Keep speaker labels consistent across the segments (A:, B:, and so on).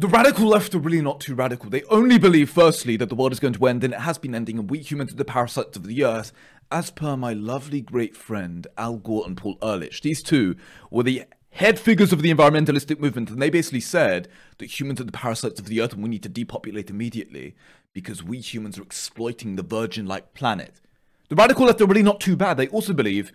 A: The radical left are really not too radical. They only believe, firstly, that the world is going to end and it has been ending, and we humans are the parasites of the earth, as per my lovely great friend Al Gore and Paul Ehrlich. These two were the head figures of the environmentalistic movement, and they basically said that humans are the parasites of the earth and we need to depopulate immediately because we humans are exploiting the virgin like planet. The radical left are really not too bad. They also believe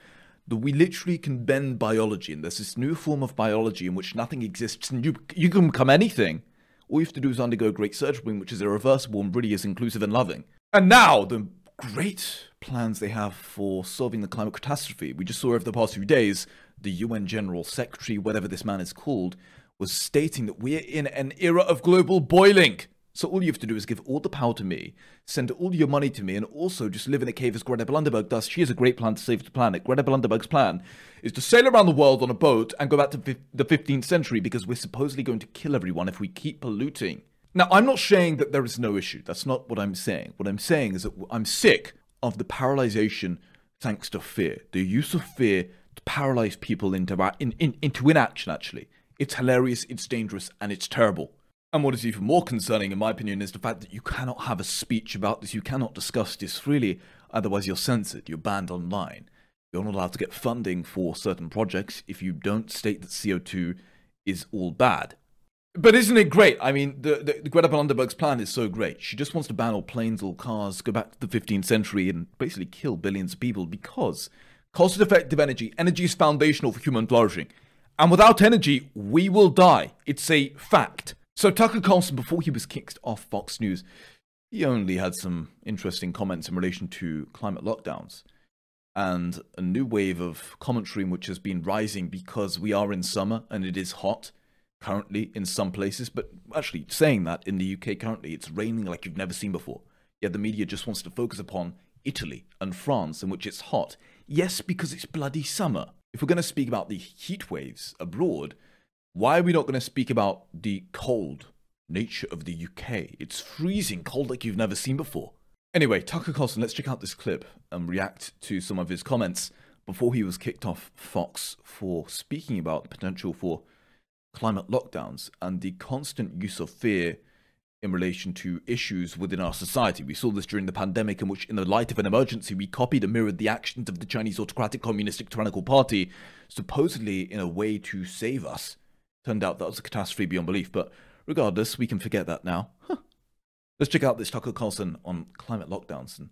A: that we literally can bend biology, and there's this new form of biology in which nothing exists and you, you can become anything. All you have to do is undergo great surgery, which is irreversible and really is inclusive and loving. And now, the great plans they have for solving the climate catastrophe. We just saw over the past few days, the UN General Secretary, whatever this man is called, was stating that we're in an era of global boiling. So all you have to do is give all the power to me, send all your money to me, and also just live in a cave as Greta Blunderberg does. She has a great plan to save the planet. Greta Blunderberg's plan is to sail around the world on a boat and go back to the 15th century because we're supposedly going to kill everyone if we keep polluting. Now, I'm not saying that there is no issue. That's not what I'm saying. What I'm saying is that I'm sick of the paralyzation thanks to fear. The use of fear to paralyze people into, in, in, into inaction, actually. It's hilarious, it's dangerous, and it's terrible. And what is even more concerning, in my opinion, is the fact that you cannot have a speech about this. You cannot discuss this freely, otherwise, you're censored, you're banned online. You're not allowed to get funding for certain projects if you don't state that CO2 is all bad. But isn't it great? I mean, the, the, the Greta Thunberg's plan is so great. She just wants to ban all planes, all cars, go back to the 15th century, and basically kill billions of people because cost effective energy, energy is foundational for human flourishing. And without energy, we will die. It's a fact. So Tucker Carlson, before he was kicked off Fox News, he only had some interesting comments in relation to climate lockdowns and a new wave of commentary which has been rising because we are in summer and it is hot currently in some places. But actually, saying that in the UK currently, it's raining like you've never seen before. Yet the media just wants to focus upon Italy and France, in which it's hot. Yes, because it's bloody summer. If we're going to speak about the heat waves abroad, why are we not going to speak about the cold nature of the UK? It's freezing cold like you've never seen before. Anyway, Tucker Carlson, let's check out this clip and react to some of his comments before he was kicked off Fox for speaking about the potential for climate lockdowns and the constant use of fear in relation to issues within our society. We saw this during the pandemic, in which, in the light of an emergency, we copied and mirrored the actions of the Chinese autocratic communistic tyrannical party, supposedly in a way to save us. Turned out that was a catastrophe beyond belief, but regardless, we can forget that now. Huh. Let's check out this Tucker Carlson on climate lockdowns and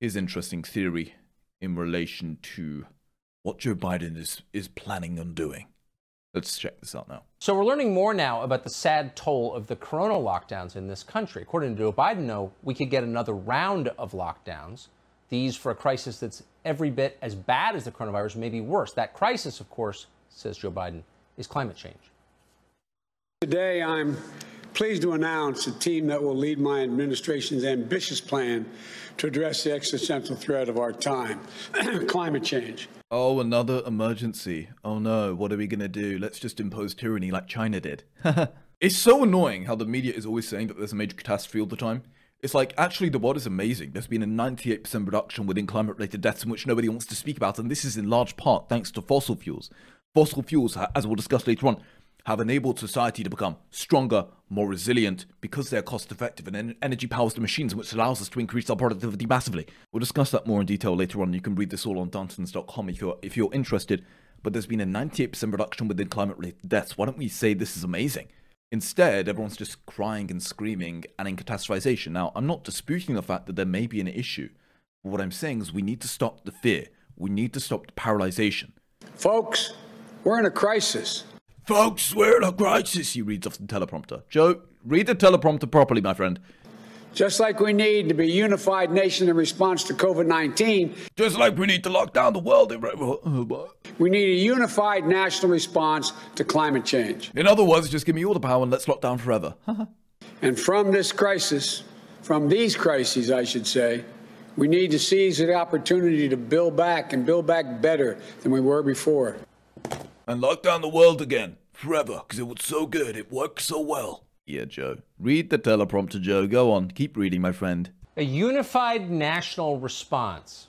A: his interesting theory in relation to what Joe Biden is, is planning on doing. Let's check this out now.
B: So we're learning more now about the sad toll of the corona lockdowns in this country. According to Joe Biden, though, we could get another round of lockdowns. These for a crisis that's every bit as bad as the coronavirus, maybe worse. That crisis, of course, says Joe Biden, is climate change.
C: Today, I'm pleased to announce a team that will lead my administration's ambitious plan to address the existential threat of our time climate change.
A: Oh, another emergency. Oh no, what are we gonna do? Let's just impose tyranny like China did. it's so annoying how the media is always saying that there's a major catastrophe all the time. It's like, actually, the world is amazing. There's been a 98% reduction within climate related deaths in which nobody wants to speak about, and this is in large part thanks to fossil fuels. Fossil fuels, as we'll discuss later on, have enabled society to become stronger, more resilient, because they're cost effective and energy powers the machines, which allows us to increase our productivity massively. We'll discuss that more in detail later on. You can read this all on Darntons.com if you're, if you're interested. But there's been a 98% reduction within climate related deaths. Why don't we say this is amazing? Instead, everyone's just crying and screaming and in catastrophization. Now, I'm not disputing the fact that there may be an issue. But what I'm saying is we need to stop the fear. We need to stop the paralyzation.
C: Folks, we're in a crisis.
A: Folks, we're in a crisis, he reads off the teleprompter. Joe, read the teleprompter properly, my friend.
C: Just like we need to be a unified nation in response to COVID 19.
A: Just like we need to lock down the world.
C: We need a unified national response to climate change.
A: In other words, just give me all the power and let's lock down forever.
C: and from this crisis, from these crises, I should say, we need to seize the opportunity to build back and build back better than we were before.
A: And lock down the world again forever because it was so good. It worked so well. Yeah, Joe. Read the teleprompter, Joe. Go on. Keep reading, my friend.
B: A unified national response.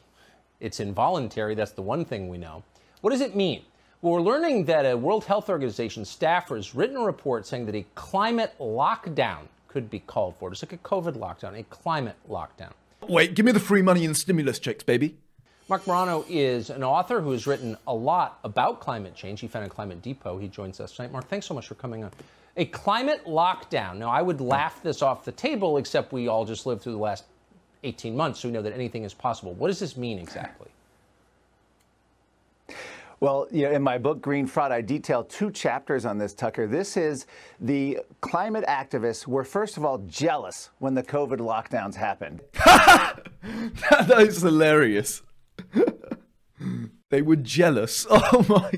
B: It's involuntary. That's the one thing we know. What does it mean? Well, we're learning that a World Health Organization staffer has written a report saying that a climate lockdown could be called for. Just like a COVID lockdown, a climate lockdown.
A: Wait, give me the free money and stimulus checks, baby.
B: Marc Morano is an author who has written a lot about climate change. He founded Climate Depot. He joins us tonight. Mark, thanks so much for coming on. A climate lockdown. Now, I would laugh this off the table, except we all just lived through the last 18 months, so we know that anything is possible. What does this mean exactly?
D: Well, you know, in my book, Green Fraud, I detail two chapters on this, Tucker. This is the climate activists were, first of all, jealous when the COVID lockdowns happened.
A: that is hilarious. They were jealous. Oh my.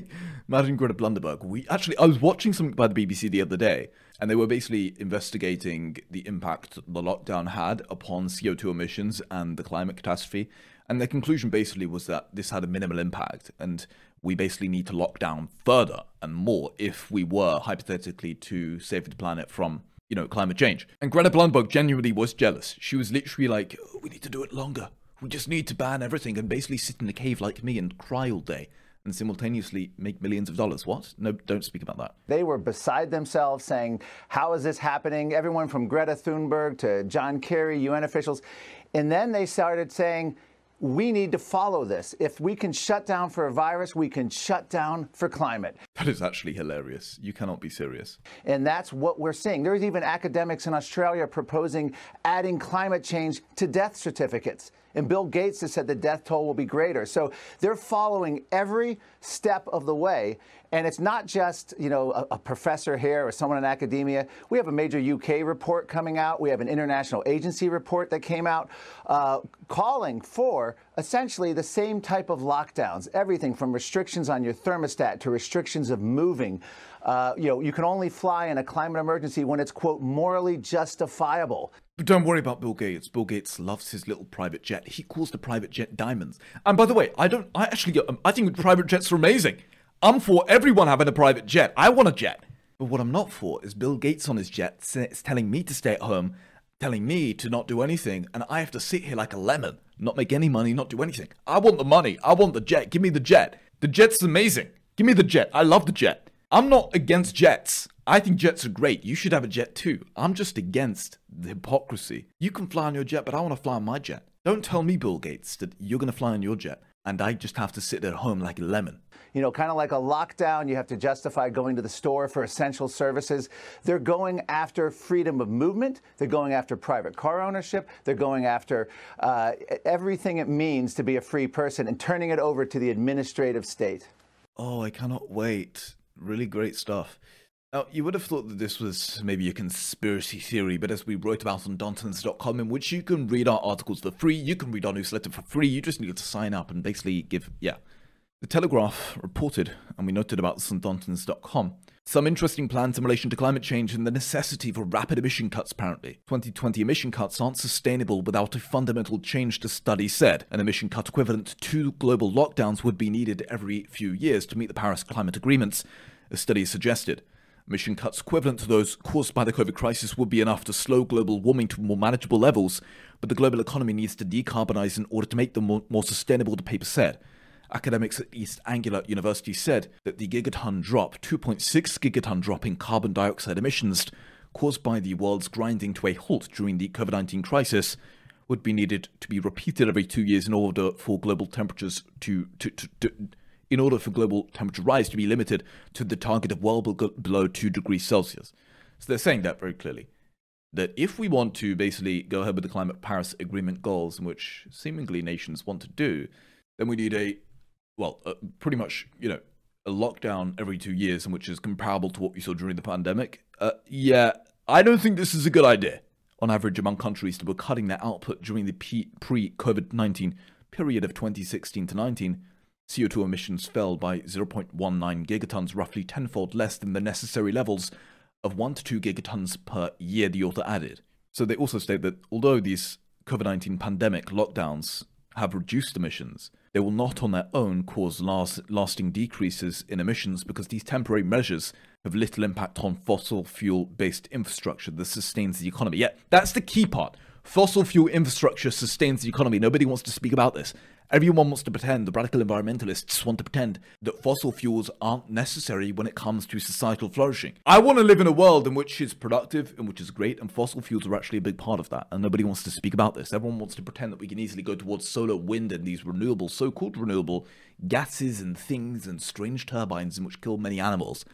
A: Imagine Greta Blunderberg. We actually, I was watching something by the BBC the other day, and they were basically investigating the impact the lockdown had upon CO2 emissions and the climate catastrophe. And their conclusion basically was that this had a minimal impact, and we basically need to lock down further and more if we were hypothetically to save the planet from you know climate change. And Greta Blunderberg genuinely was jealous. She was literally like, oh, "We need to do it longer. We just need to ban everything and basically sit in a cave like me and cry all day." and simultaneously make millions of dollars. What? No, don't speak about that.
D: They were beside themselves saying, How is this happening? Everyone from Greta Thunberg to John Kerry, UN officials. And then they started saying, we need to follow this. If we can shut down for a virus, we can shut down for climate.
A: That is actually hilarious. You cannot be serious.
D: And that's what we're seeing. There's even academics in Australia proposing adding climate change to death certificates. And Bill Gates has said the death toll will be greater. So they're following every step of the way. And it's not just, you know, a, a, professor here or someone in academia. We have a major UK report coming out. We have an international agency report that came out uh, calling for essentially the same type of lockdowns. Everything from restrictions on your thermostat to restrictions of moving. Uh, you know, you can only fly in a climate emergency when it's, quote, morally justifiable.
A: But don't worry about Bill Gates. Bill Gates loves his little private jet. He calls the private jet diamonds. And by the way, I don't. I actually. I think private jets are amazing. I'm for everyone having a private jet. I want a jet. But what I'm not for is Bill Gates on his jet telling me to stay at home, telling me to not do anything, and I have to sit here like a lemon, not make any money, not do anything. I want the money. I want the jet. Give me the jet. The jet's amazing. Give me the jet. I love the jet. I'm not against jets. I think jets are great. You should have a jet too. I'm just against the hypocrisy. You can fly on your jet, but I want to fly on my jet. Don't tell me, Bill Gates, that you're going to fly on your jet and I just have to sit at home like a lemon.
D: You know, kind of like a lockdown, you have to justify going to the store for essential services. They're going after freedom of movement. They're going after private car ownership. They're going after uh, everything it means to be a free person and turning it over to the administrative state.
A: Oh, I cannot wait. Really great stuff. Now, you would have thought that this was maybe a conspiracy theory, but as we wrote about on Darntons.com, in which you can read our articles for free, you can read our newsletter for free, you just need to sign up and basically give, yeah. The Telegraph reported, and we noted about Darntons.com, some interesting plans in relation to climate change and the necessity for rapid emission cuts, apparently. 2020 emission cuts aren't sustainable without a fundamental change, the study said. An emission cut equivalent to global lockdowns would be needed every few years to meet the Paris climate agreements, the study suggested. Emission cuts equivalent to those caused by the COVID crisis would be enough to slow global warming to more manageable levels, but the global economy needs to decarbonize in order to make them more, more sustainable, the paper said. Academics at East Anglia University said that the gigaton drop, 2.6 gigaton drop in carbon dioxide emissions caused by the world's grinding to a halt during the COVID 19 crisis, would be needed to be repeated every two years in order for global temperatures to, to, to, to in order for global temperature rise to be limited to the target of well below 2 degrees Celsius. So they're saying that very clearly. That if we want to basically go ahead with the Climate Paris Agreement goals, which seemingly nations want to do, then we need a, well, a, pretty much, you know, a lockdown every two years, and which is comparable to what we saw during the pandemic. Uh, yeah, I don't think this is a good idea on average among countries that were cutting their output during the pre COVID 19 period of 2016 to 19 CO2 emissions fell by 0.19 gigatons, roughly tenfold less than the necessary levels of 1 to 2 gigatons per year, the author added. So they also state that although these COVID 19 pandemic lockdowns have reduced emissions, they will not on their own cause last, lasting decreases in emissions because these temporary measures have little impact on fossil fuel based infrastructure that sustains the economy. Yeah, that's the key part. Fossil fuel infrastructure sustains the economy. Nobody wants to speak about this. Everyone wants to pretend, the radical environmentalists want to pretend that fossil fuels aren't necessary when it comes to societal flourishing. I want to live in a world in which is productive, and which is great, and fossil fuels are actually a big part of that. And nobody wants to speak about this. Everyone wants to pretend that we can easily go towards solar, wind, and these renewable, so called renewable gases and things and strange turbines in which kill many animals.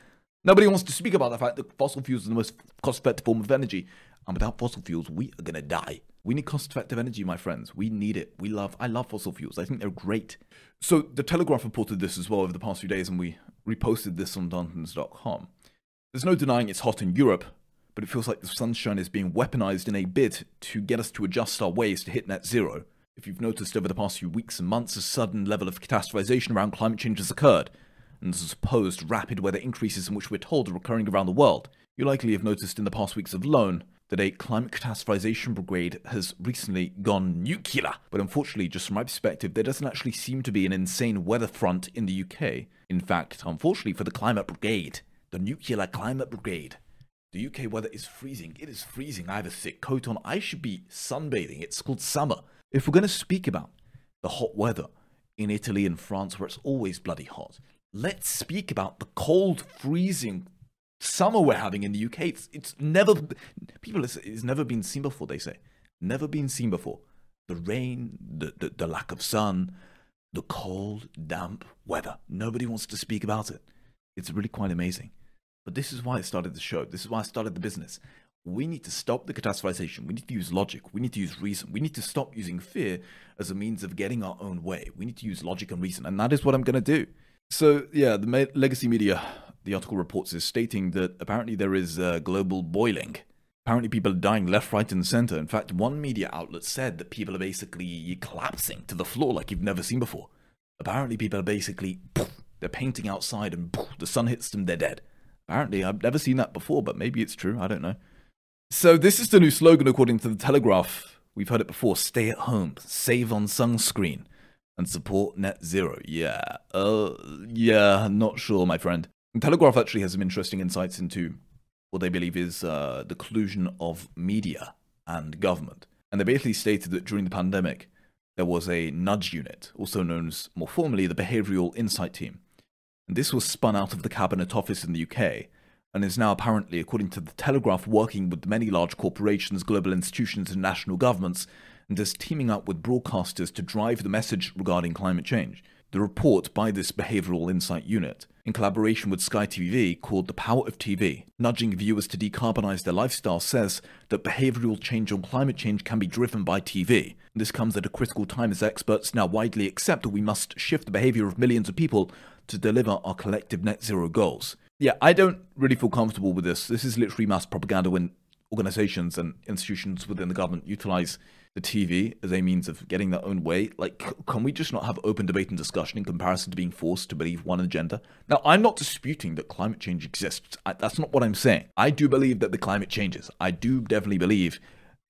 A: Nobody wants to speak about the fact that fossil fuels are the most cost effective form of energy. And without fossil fuels, we are going to die. We need cost-effective energy, my friends. We need it. We love. I love fossil fuels. I think they're great. So the Telegraph reported this as well over the past few days, and we reposted this on Darntons.com. There's no denying it's hot in Europe, but it feels like the sunshine is being weaponized in a bid to get us to adjust our ways to hit net zero. If you've noticed over the past few weeks and months, a sudden level of catastrophization around climate change has occurred, and the supposed rapid weather increases in which we're told are occurring around the world. You likely have noticed in the past weeks alone that a climate catastrophization brigade has recently gone nuclear. But unfortunately, just from my perspective, there doesn't actually seem to be an insane weather front in the UK. In fact, unfortunately for the climate brigade, the nuclear climate brigade, the UK weather is freezing. It is freezing. I have a thick coat on. I should be sunbathing. It's called summer. If we're going to speak about the hot weather in Italy and France, where it's always bloody hot, let's speak about the cold, freezing summer we're having in the UK. It's, it's never, people, it's, it's never been seen before, they say. Never been seen before. The rain, the, the, the lack of sun, the cold, damp weather. Nobody wants to speak about it. It's really quite amazing. But this is why I started the show. This is why I started the business. We need to stop the catastrophization. We need to use logic. We need to use reason. We need to stop using fear as a means of getting our own way. We need to use logic and reason. And that is what I'm going to do. So, yeah, the legacy media the article reports is stating that apparently there is uh, global boiling. Apparently, people are dying left, right, and center. In fact, one media outlet said that people are basically collapsing to the floor like you've never seen before. Apparently, people are basically poof, they're painting outside and poof, the sun hits them, they're dead. Apparently, I've never seen that before, but maybe it's true. I don't know. So, this is the new slogan according to the Telegraph. We've heard it before stay at home, save on sunscreen, and support net zero. Yeah. Uh, yeah, not sure, my friend. And Telegraph actually has some interesting insights into what they believe is uh, the collusion of media and government. And they basically stated that during the pandemic, there was a nudge unit, also known as more formally the Behavioural Insight Team. And this was spun out of the Cabinet Office in the UK and is now apparently, according to the Telegraph, working with many large corporations, global institutions, and national governments, and is teaming up with broadcasters to drive the message regarding climate change. The report by this Behavioural Insight Unit in collaboration with Sky TV called The Power of TV, nudging viewers to decarbonize their lifestyle, says that behavioral change on climate change can be driven by TV. This comes at a critical time as experts now widely accept that we must shift the behavior of millions of people to deliver our collective net zero goals. Yeah, I don't really feel comfortable with this. This is literally mass propaganda when organizations and institutions within the government utilize the TV as a means of getting their own way. Like, can we just not have open debate and discussion in comparison to being forced to believe one agenda? Now, I'm not disputing that climate change exists. I, that's not what I'm saying. I do believe that the climate changes. I do definitely believe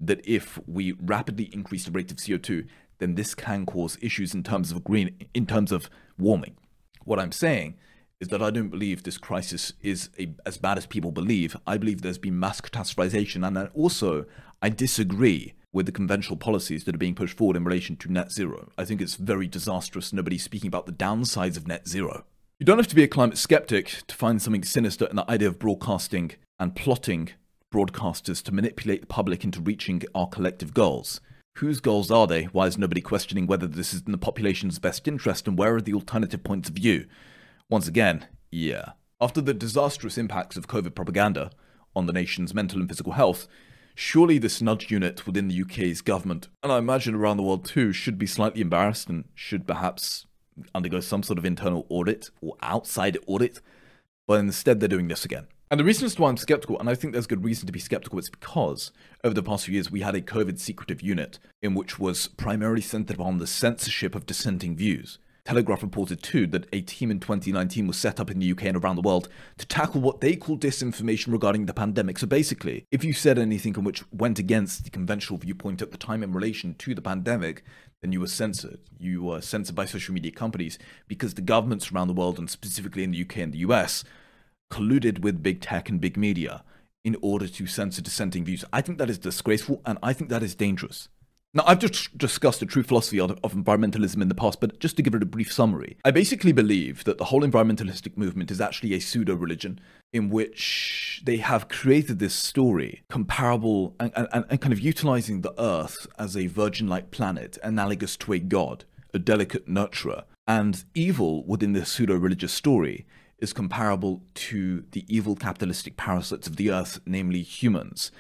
A: that if we rapidly increase the rate of CO2, then this can cause issues in terms of green, in terms of warming. What I'm saying is that I don't believe this crisis is a, as bad as people believe. I believe there's been mass catastrophization, and also I disagree with the conventional policies that are being pushed forward in relation to net zero. I think it's very disastrous. Nobody's speaking about the downsides of net zero. You don't have to be a climate skeptic to find something sinister in the idea of broadcasting and plotting broadcasters to manipulate the public into reaching our collective goals. Whose goals are they? Why is nobody questioning whether this is in the population's best interest and where are the alternative points of view? Once again, yeah. After the disastrous impacts of COVID propaganda on the nation's mental and physical health, surely this nudge unit within the UK's government, and I imagine around the world too, should be slightly embarrassed and should perhaps undergo some sort of internal audit or outside audit. But instead, they're doing this again. And the reason as to why I'm skeptical, and I think there's good reason to be skeptical, is because over the past few years we had a COVID secretive unit in which was primarily centered upon the censorship of dissenting views. Telegraph reported too that a team in 2019 was set up in the UK and around the world to tackle what they call disinformation regarding the pandemic. So basically, if you said anything which went against the conventional viewpoint at the time in relation to the pandemic, then you were censored. You were censored by social media companies because the governments around the world, and specifically in the UK and the US, colluded with big tech and big media in order to censor dissenting views. I think that is disgraceful and I think that is dangerous. Now, I've just discussed the true philosophy of, environmentalism in the past, but just to give it a brief summary, I basically believe that the whole environmentalistic movement is actually a pseudo religion in which they have created this story comparable and, and, and kind of utilizing the Earth as a virgin like planet, analogous to a god, a delicate nurturer. And evil within this pseudo religious story is comparable to the evil capitalistic parasites of the Earth, namely humans.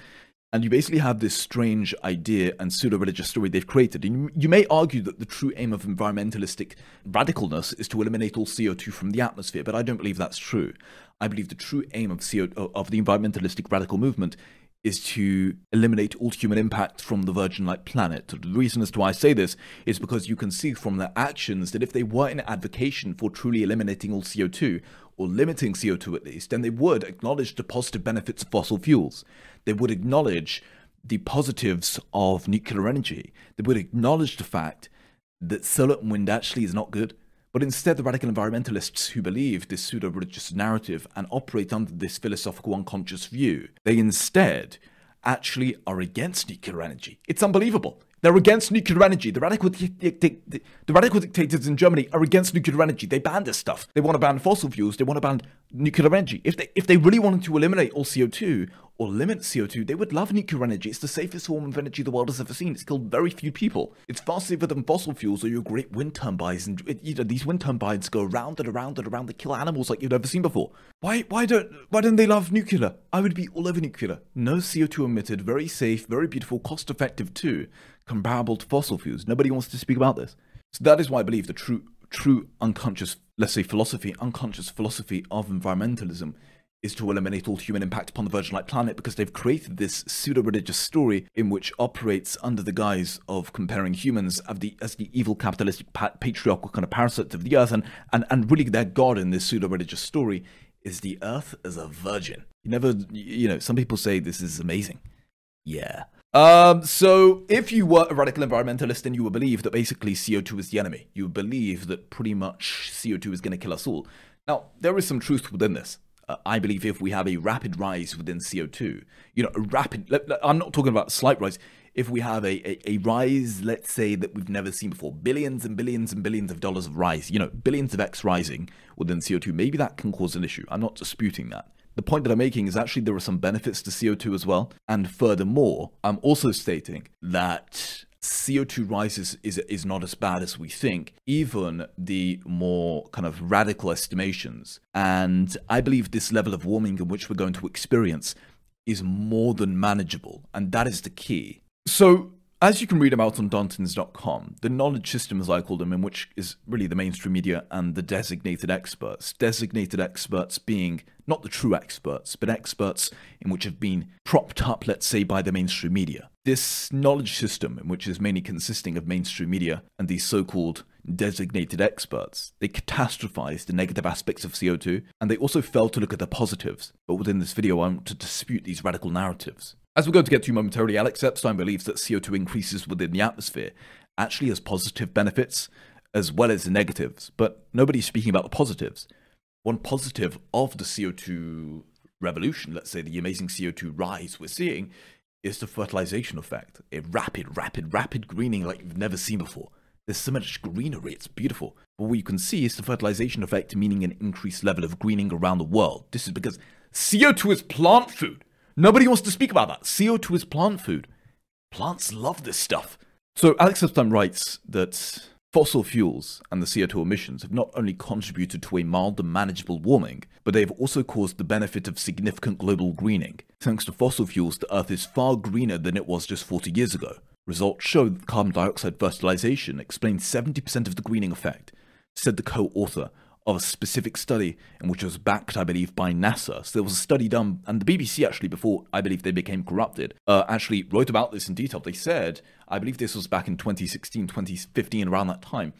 A: And you basically have this strange idea and pseudo religious story they've created. And you may argue that the true aim of environmentalistic radicalness is to eliminate all CO2 from the atmosphere, but I don't believe that's true. I believe the true aim of, CO, of the environmentalistic radical movement is to eliminate all human impact from the virgin like planet. The reason as to why I say this is because you can see from their actions that if they were in advocation for truly eliminating all CO2, or limiting CO2 at least, then they would acknowledge the positive benefits of fossil fuels. They would acknowledge the positives of nuclear energy. They would acknowledge the fact that solar and wind actually is not good. But instead, the radical environmentalists who believe this pseudo religious narrative and operate under this philosophical unconscious view, they instead actually are against nuclear energy. It's unbelievable. They're against nuclear energy. The radical, the radical dictators in Germany are against nuclear energy. They ban this stuff. They want to ban fossil fuels. They want to ban nuclear energy. If they if they really wanted to eliminate all CO2 or limit CO2, they would love nuclear energy. It's the safest form of energy the world has ever seen. It's killed very few people. It's far safer than fossil fuels or your great wind turbines. And it, you know, these wind turbines go around and around and around. They kill animals like you've never seen before. Why why don't why don't they love nuclear? I would be all over nuclear. No CO2 emitted, very safe, very beautiful, cost effective too comparable to fossil fuels. Nobody wants to speak about this. So that is why I believe the true, true unconscious, let's say philosophy, unconscious philosophy of environmentalism is to eliminate all human impact upon the virgin-like planet because they've created this pseudo-religious story in which operates under the guise of comparing humans as the, as the evil capitalistic patriarchal kind of parasites of the earth and, and, and really their god in this pseudo-religious story is the earth as a virgin. You never, you know, some people say this is amazing. Yeah. Um, so if you were a radical environmentalist, then you would believe that basically CO2 is the enemy. You would believe that pretty much CO2 is going to kill us all. Now, there is some truth within this. Uh, I believe if we have a rapid rise within CO2, you know, a rapid, I'm not talking about slight rise. If we have a, a, a rise, let's say that we've never seen before, billions and billions and billions of dollars of rise, you know, billions of X rising within CO2, maybe that can cause an issue. I'm not disputing that. The point that I'm making is actually there are some benefits to CO2 as well. And furthermore, I'm also stating that CO2 rises is, is not as bad as we think, even the more kind of radical estimations. And I believe this level of warming in which we're going to experience is more than manageable. And that is the key. So as you can read about on Darntons.com, the knowledge system, as I call them, in which is really the mainstream media and the designated experts, designated experts being not the true experts, but experts in which have been propped up, let's say, by the mainstream media. This knowledge system, in which is mainly consisting of mainstream media and these so called designated experts, they catastrophized the negative aspects of CO2 and they also failed to look at the positives. But within this video, I want to dispute these radical narratives. As we're going to get to momentarily, Alex Epstein believes that CO2 increases within the atmosphere actually has positive benefits as well as the negatives, but nobody's speaking about the positives. One positive of the CO2 revolution, let's say the amazing CO2 rise we're seeing, is the fertilization effect. A rapid, rapid, rapid greening like you've never seen before. There's so much greenery, it's beautiful. But what you can see is the fertilization effect, meaning an increased level of greening around the world. This is because CO2 is plant food. Nobody wants to speak about that. CO2 is plant food. Plants love this stuff. So Alex Epstein writes that fossil fuels and the CO2 emissions have not only contributed to a mild and manageable warming, but they have also caused the benefit of significant global greening. Thanks to fossil fuels, the Earth is far greener than it was just 40 years ago. Results show that carbon dioxide fertilization explains 70% of the greening effect, said the co-author of a specific study in which was backed, I believe, by NASA. So there was a study done, and the BBC actually, before I believe they became corrupted, uh, actually wrote about this in detail. They said, I believe this was back in 2016, 2015, around that time.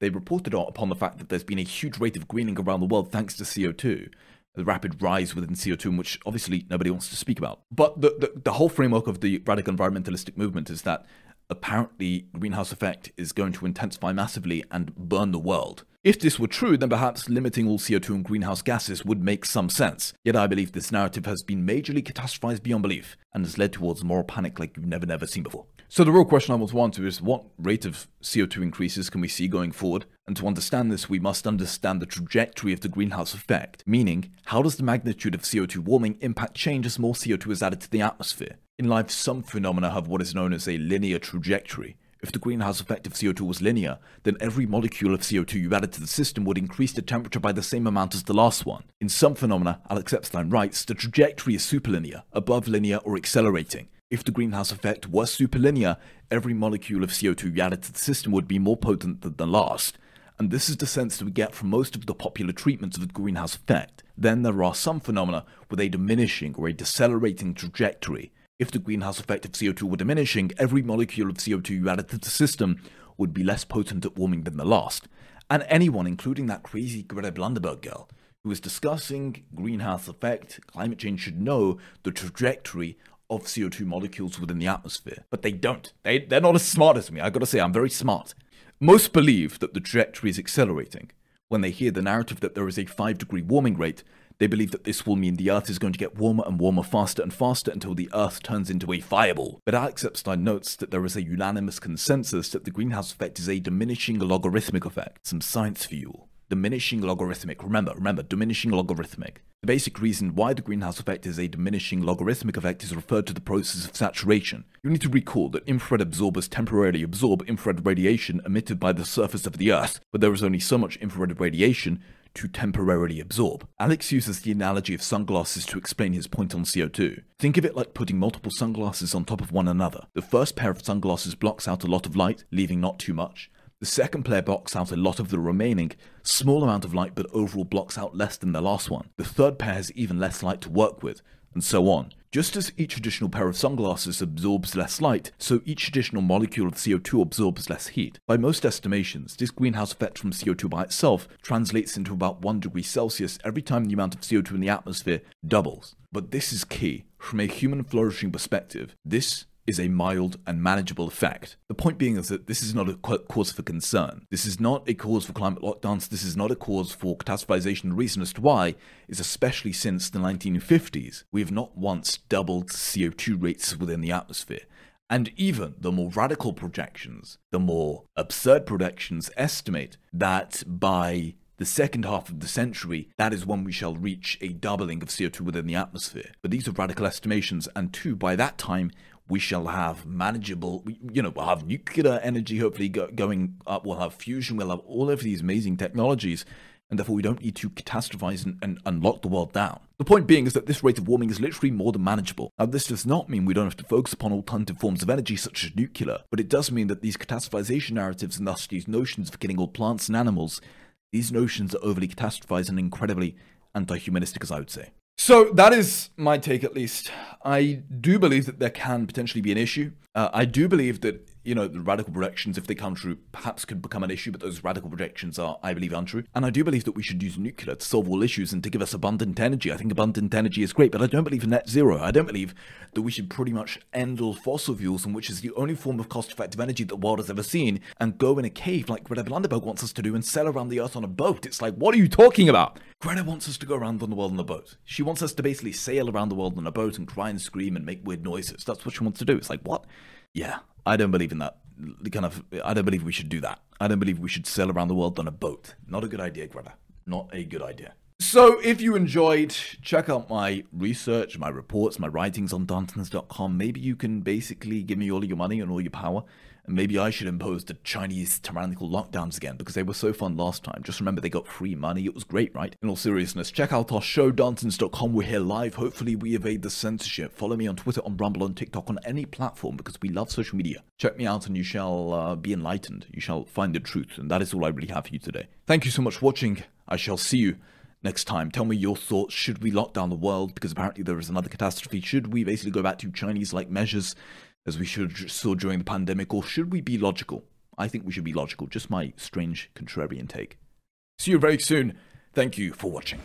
A: They reported upon the fact that there's been a huge rate of greening around the world thanks to CO2 the rapid rise within CO2, which obviously nobody wants to speak about. But the, the, the, whole framework of the radical environmentalistic movement is that apparently greenhouse effect is going to intensify massively and burn the world. If this were true, then perhaps limiting all CO2 and greenhouse gases would make some sense. Yet I believe this narrative has been majorly catastrophized beyond belief and has led towards moral panic like you've never, never seen before. So the real question I want to answer is what rate of CO2 increases can we see going forward? And to understand this, we must understand the trajectory of the greenhouse effect, meaning how does the magnitude of CO2 warming impact change as more CO2 is added to the atmosphere? In life, some phenomena have what is known as a linear trajectory, if the greenhouse effect of CO2 was linear, then every molecule of CO2 you added to the system would increase the temperature by the same amount as the last one. In some phenomena, Alex Epstein writes, the trajectory is superlinear, above linear, or accelerating. If the greenhouse effect was superlinear, every molecule of CO2 you added to the system would be more potent than the last. And this is the sense that we get from most of the popular treatments of the greenhouse effect. Then there are some phenomena with a diminishing or a decelerating trajectory. If the greenhouse effect of CO2 were diminishing, every molecule of CO2 you added to the system would be less potent at warming than the last. And anyone, including that crazy Greta Blunderberg girl, who is discussing greenhouse effect, climate change, should know the trajectory of CO2 molecules within the atmosphere. But they don't. They, they're not as smart as me. I gotta say, I'm very smart. Most believe that the trajectory is accelerating. When they hear the narrative that there is a 5 degree warming rate, they believe that this will mean the Earth is going to get warmer and warmer faster and faster until the Earth turns into a fireball. But Alex Epstein notes that there is a unanimous consensus that the greenhouse effect is a diminishing logarithmic effect. Some science for you diminishing logarithmic. Remember, remember, diminishing logarithmic. The basic reason why the greenhouse effect is a diminishing logarithmic effect is referred to the process of saturation. You need to recall that infrared absorbers temporarily absorb infrared radiation emitted by the surface of the Earth, but there is only so much infrared radiation to temporarily absorb. Alex uses the analogy of sunglasses to explain his point on CO2. Think of it like putting multiple sunglasses on top of one another. The first pair of sunglasses blocks out a lot of light, leaving not too much. The second player blocks out a lot of the remaining, small amount of light, but overall blocks out less than the last one. The third pair has even less light to work with, and so on. Just as each additional pair of sunglasses absorbs less light, so each additional molecule of CO2 absorbs less heat. By most estimations, this greenhouse effect from CO2 by itself translates into about 1 degree Celsius every time the amount of CO2 in the atmosphere doubles. But this is key. From a human flourishing perspective, this is a mild and manageable effect. The point being is that this is not a cause for concern. This is not a cause for climate lockdowns. This is not a cause for catastrophization. The reason as to why is especially since the 1950s, we have not once doubled CO2 rates within the atmosphere. And even the more radical projections, the more absurd projections estimate that by the second half of the century, that is when we shall reach a doubling of CO2 within the atmosphere. But these are radical estimations, and two, by that time, we shall have manageable, you know, we'll have nuclear energy hopefully go, going up, we'll have fusion, we'll have all of these amazing technologies, and therefore we don't need to catastrophize and, and, and lock the world down. The point being is that this rate of warming is literally more than manageable. Now, this does not mean we don't have to focus upon alternative forms of energy such as nuclear, but it does mean that these catastrophization narratives and thus these notions of killing all plants and animals, these notions are overly catastrophized and incredibly anti-humanistic, as I would say. So that is my take, at least. I do believe that there can potentially be an issue. Uh, I do believe that you know, the radical projections, if they come true, perhaps could become an issue, but those radical projections are, I believe, untrue. And I do believe that we should use nuclear to solve all issues and to give us abundant energy. I think abundant energy is great, but I don't believe in net zero. I don't believe that we should pretty much end all fossil fuels, and which is the only form of cost effective energy that the world has ever seen, and go in a cave like Greta Blunderberg wants us to do and sail around the Earth on a boat. It's like, what are you talking about? Greta wants us to go around on the world on a boat. She wants us to basically sail around the world on a boat and cry and scream and make weird noises. That's what she wants to do. It's like, what? Yeah, I don't believe in that. Kind of, I don't believe we should do that. I don't believe we should sail around the world on a boat. Not a good idea, Greta. Not a good idea. So, if you enjoyed, check out my research, my reports, my writings on Darntons.com. Maybe you can basically give me all your money and all your power and maybe I should impose the Chinese tyrannical lockdowns again because they were so fun last time. Just remember they got free money. It was great, right? In all seriousness, check out our show, Darntons.com. We're here live. Hopefully we evade the censorship. Follow me on Twitter, on Rumble, on TikTok, on any platform because we love social media. Check me out and you shall uh, be enlightened. You shall find the truth. And that is all I really have for you today. Thank you so much for watching. I shall see you next time. Tell me your thoughts. Should we lock down the world because apparently there is another catastrophe? Should we basically go back to Chinese-like measures? as we should saw during the pandemic, or should we be logical? I think we should be logical, just my strange contrarian take. See you very soon. Thank you for watching.